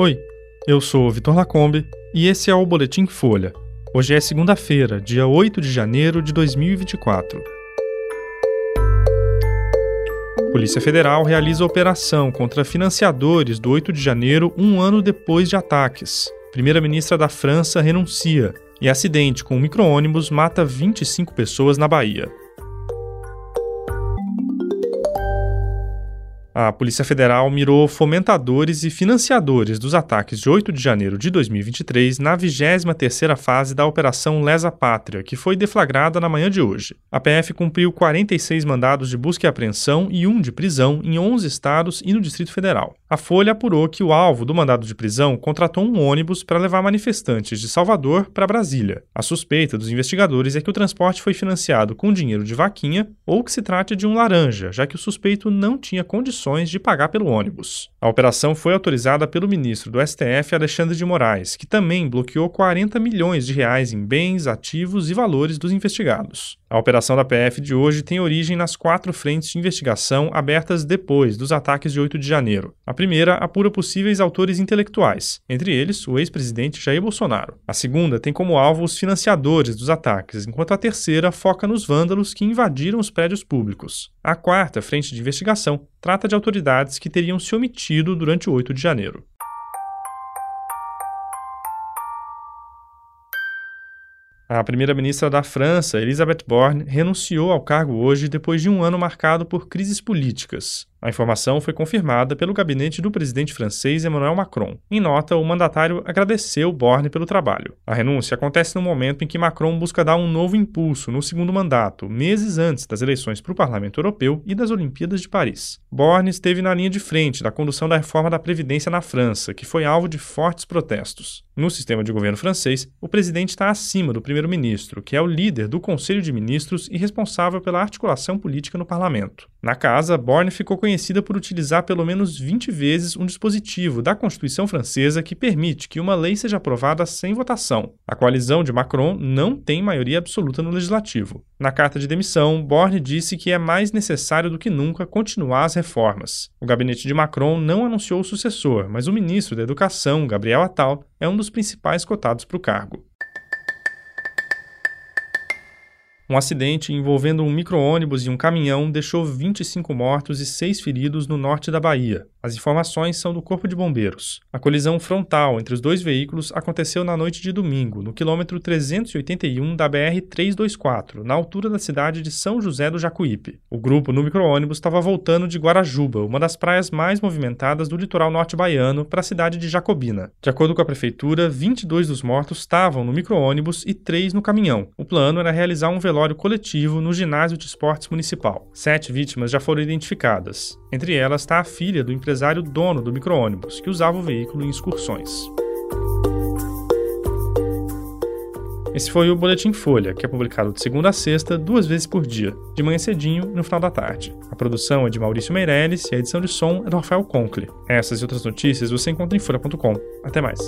Oi, eu sou Vitor Lacombe e esse é o Boletim Folha. Hoje é segunda-feira, dia 8 de janeiro de 2024. Polícia Federal realiza operação contra financiadores do 8 de janeiro um ano depois de ataques. Primeira-ministra da França renuncia e acidente com um micro-ônibus mata 25 pessoas na Bahia. A Polícia Federal mirou fomentadores e financiadores dos ataques de 8 de janeiro de 2023 na 23ª fase da Operação Lesa Pátria, que foi deflagrada na manhã de hoje. A PF cumpriu 46 mandados de busca e apreensão e um de prisão em 11 estados e no Distrito Federal. A Folha apurou que o alvo do mandado de prisão contratou um ônibus para levar manifestantes de Salvador para Brasília. A suspeita dos investigadores é que o transporte foi financiado com dinheiro de vaquinha ou que se trate de um laranja, já que o suspeito não tinha condições condições de pagar pelo ônibus. A operação foi autorizada pelo ministro do STF, Alexandre de Moraes, que também bloqueou 40 milhões de reais em bens, ativos e valores dos investigados. A operação da PF de hoje tem origem nas quatro frentes de investigação abertas depois dos ataques de 8 de janeiro. A primeira apura possíveis autores intelectuais, entre eles o ex-presidente Jair Bolsonaro. A segunda tem como alvo os financiadores dos ataques, enquanto a terceira foca nos vândalos que invadiram os prédios públicos. A quarta frente de investigação trata de autoridades que teriam se omitido durante o 8 de janeiro. A primeira-ministra da França, Elisabeth Borne, renunciou ao cargo hoje depois de um ano marcado por crises políticas. A informação foi confirmada pelo gabinete do presidente francês Emmanuel Macron. Em nota, o mandatário agradeceu Borne pelo trabalho. A renúncia acontece no momento em que Macron busca dar um novo impulso no segundo mandato, meses antes das eleições para o Parlamento Europeu e das Olimpíadas de Paris. Borne esteve na linha de frente da condução da reforma da Previdência na França, que foi alvo de fortes protestos. No sistema de governo francês, o presidente está acima do primeiro-ministro, que é o líder do Conselho de Ministros e responsável pela articulação política no parlamento. Na casa, Borne ficou conhecida por utilizar pelo menos 20 vezes um dispositivo da Constituição francesa que permite que uma lei seja aprovada sem votação. A coalizão de Macron não tem maioria absoluta no legislativo. Na carta de demissão, Borne disse que é mais necessário do que nunca continuar as reformas. O gabinete de Macron não anunciou o sucessor, mas o ministro da Educação, Gabriel Attal, é um dos principais cotados para o cargo. Um acidente envolvendo um micro-ônibus e um caminhão deixou 25 mortos e 6 feridos no norte da Bahia. As informações são do Corpo de Bombeiros. A colisão frontal entre os dois veículos aconteceu na noite de domingo, no quilômetro 381 da BR-324, na altura da cidade de São José do Jacuípe. O grupo no micro-ônibus estava voltando de Guarajuba, uma das praias mais movimentadas do litoral norte baiano, para a cidade de Jacobina. De acordo com a prefeitura, 22 dos mortos estavam no micro-ônibus e 3 no caminhão. O plano era realizar um velório coletivo no ginásio de esportes municipal. Sete vítimas já foram identificadas. Entre elas está a filha do empresário dono do micro-ônibus, que usava o veículo em excursões. Esse foi o Boletim Folha, que é publicado de segunda a sexta, duas vezes por dia, de manhã cedinho e no final da tarde. A produção é de Maurício Meirelles e a edição de som é do Rafael Conkle. Essas e outras notícias você encontra em folha.com. Até mais.